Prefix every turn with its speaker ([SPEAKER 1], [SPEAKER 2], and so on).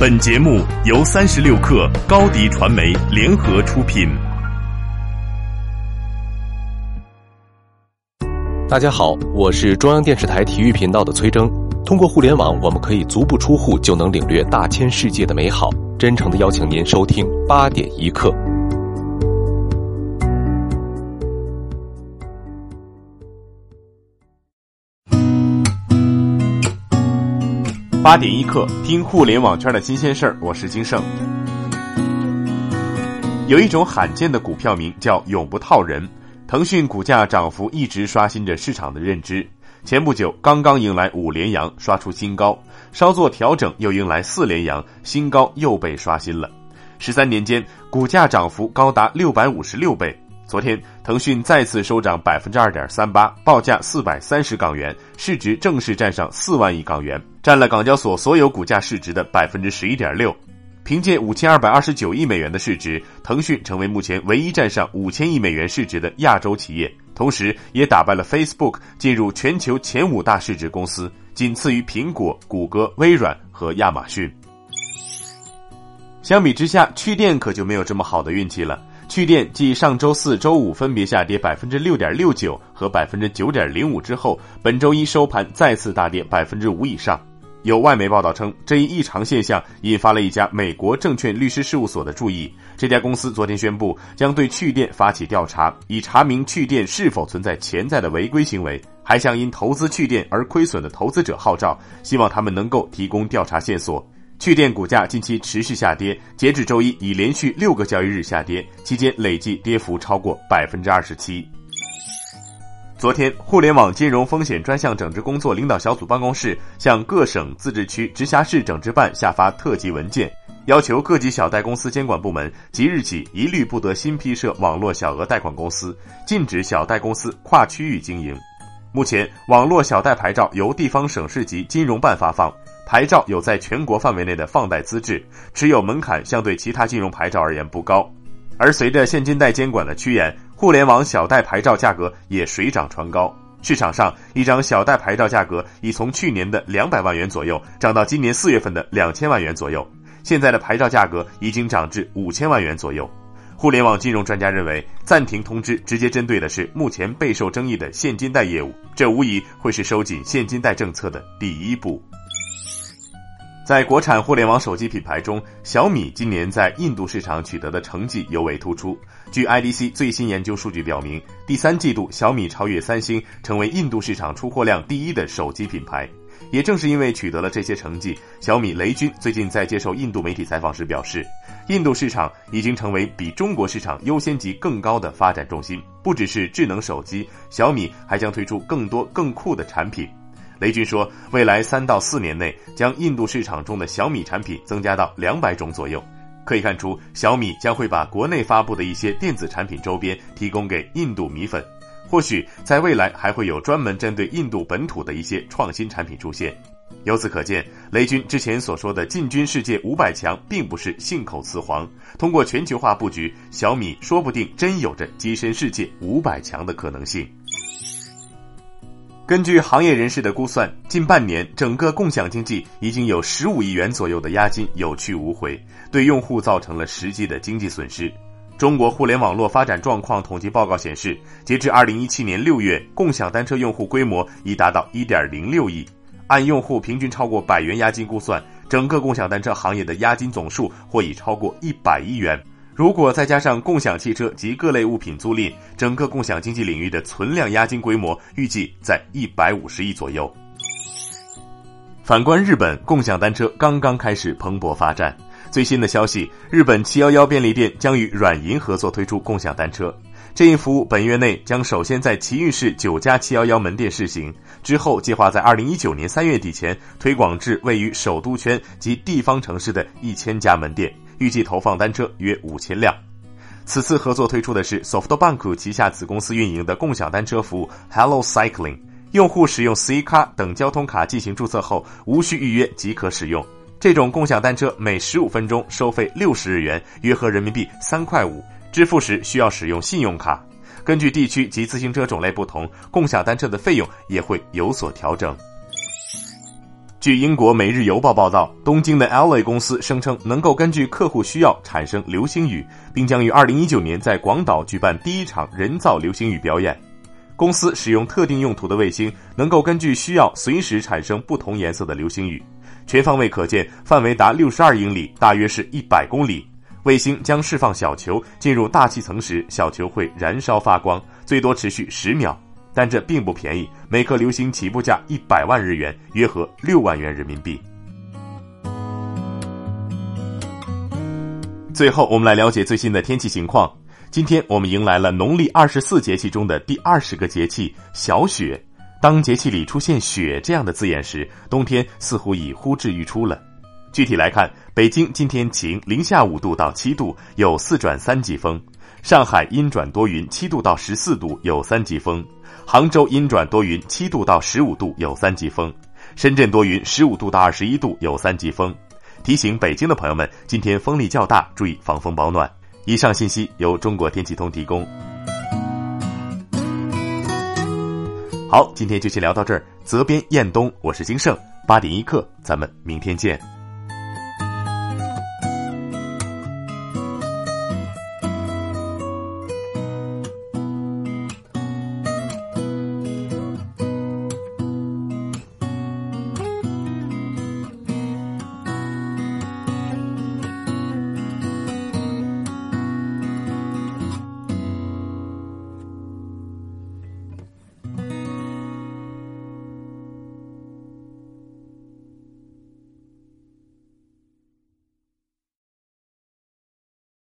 [SPEAKER 1] 本节目由三十六克高低传媒联合出品。
[SPEAKER 2] 大家好，我是中央电视台体育频道的崔征。通过互联网，我们可以足不出户就能领略大千世界的美好。真诚的邀请您收听八点一刻。
[SPEAKER 3] 八点一刻，听互联网圈的新鲜事儿。我是金盛。有一种罕见的股票名叫“永不套人”。腾讯股价涨幅一直刷新着市场的认知。前不久刚刚迎来五连阳，刷出新高，稍作调整又迎来四连阳，新高又被刷新了。十三年间，股价涨幅高达六百五十六倍。昨天，腾讯再次收涨百分之二点三八，报价四百三十港元，市值正式站上四万亿港元，占了港交所所有股价市值的百分之十一点六。凭借五千二百二十九亿美元的市值，腾讯成为目前唯一站上五千亿美元市值的亚洲企业，同时也打败了 Facebook，进入全球前五大市值公司，仅次于苹果、谷歌、微软和亚马逊。相比之下，趣店可就没有这么好的运气了。趣店继上周四周五分别下跌百分之六点六九和百分之九点零五之后，本周一收盘再次大跌百分之五以上。有外媒报道称，这一异常现象引发了一家美国证券律师事务所的注意。这家公司昨天宣布，将对趣店发起调查，以查明趣店是否存在潜在的违规行为，还向因投资趣店而亏损的投资者号召，希望他们能够提供调查线索。趣店股价近期持续下跌，截止周一已连续六个交易日下跌，期间累计跌幅超过百分之二十七。昨天，互联网金融风险专项整治工作领导小组办公室向各省、自治区、直辖市整治办下发特级文件，要求各级小贷公司监管部门即日起一律不得新批设网络小额贷款公司，禁止小贷公司跨区域经营。目前，网络小贷牌照由地方省市级金融办发放。牌照有在全国范围内的放贷资质，持有门槛相对其他金融牌照而言不高，而随着现金贷监管的趋严，互联网小贷牌照价格也水涨船高。市场上一张小贷牌照价格已从去年的两百万元左右涨到今年四月份的两千万元左右，现在的牌照价格已经涨至五千万元左右。互联网金融专家认为，暂停通知直接针对的是目前备受争议的现金贷业务，这无疑会是收紧现金贷政策的第一步。在国产互联网手机品牌中，小米今年在印度市场取得的成绩尤为突出。据 IDC 最新研究数据表明，第三季度小米超越三星，成为印度市场出货量第一的手机品牌。也正是因为取得了这些成绩，小米雷军最近在接受印度媒体采访时表示，印度市场已经成为比中国市场优先级更高的发展重心。不只是智能手机，小米还将推出更多更酷的产品。雷军说，未来三到四年内将印度市场中的小米产品增加到两百种左右。可以看出，小米将会把国内发布的一些电子产品周边提供给印度米粉。或许在未来还会有专门针对印度本土的一些创新产品出现。由此可见，雷军之前所说的进军世界五百强，并不是信口雌黄。通过全球化布局，小米说不定真有着跻身世界五百强的可能性。根据行业人士的估算，近半年整个共享经济已经有十五亿元左右的押金有去无回，对用户造成了实际的经济损失。中国互联网络发展状况统计报告显示，截至二零一七年六月，共享单车用户规模已达到一点零六亿，按用户平均超过百元押金估算，整个共享单车行业的押金总数或已超过一百亿元。如果再加上共享汽车及各类物品租赁，整个共享经济领域的存量押金规模预计在一百五十亿左右。反观日本，共享单车刚刚开始蓬勃发展。最新的消息，日本七幺幺便利店将与软银合作推出共享单车。这一服务本月内将首先在埼玉市九家七幺幺门店试行，之后计划在二零一九年三月底前推广至位于首都圈及地方城市的一千家门店。预计投放单车约五千辆。此次合作推出的是 SoftBank 旗下子公司运营的共享单车服务 Hello Cycling，用户使用 C 卡等交通卡进行注册后，无需预约即可使用。这种共享单车每十五分钟收费六十日元，约合人民币三块五。支付时需要使用信用卡。根据地区及自行车种类不同，共享单车的费用也会有所调整。据英国《每日邮报》报道，东京的 LA 公司声称能够根据客户需要产生流星雨，并将于2019年在广岛举办第一场人造流星雨表演。公司使用特定用途的卫星，能够根据需要随时产生不同颜色的流星雨，全方位可见，范围达62英里，大约是一百公里。卫星将释放小球进入大气层时，小球会燃烧发光，最多持续十秒。但这并不便宜，每颗流星起步价一百万日元，约合六万元人民币。最后，我们来了解最新的天气情况。今天我们迎来了农历二十四节气中的第二十个节气小雪。当节气里出现“雪”这样的字眼时，冬天似乎已呼之欲出了。具体来看，北京今天晴，零下五度到七度，有四转三级风；上海阴转多云，七度到十四度，有三级风。杭州阴转多云，七度到十五度，有三级风；深圳多云，十五度到二十一度，有三级风。提醒北京的朋友们，今天风力较大，注意防风保暖。以上信息由中国天气通提供。好，今天就先聊到这儿。责编：彦东，我是金盛。八点一刻，咱们明天见。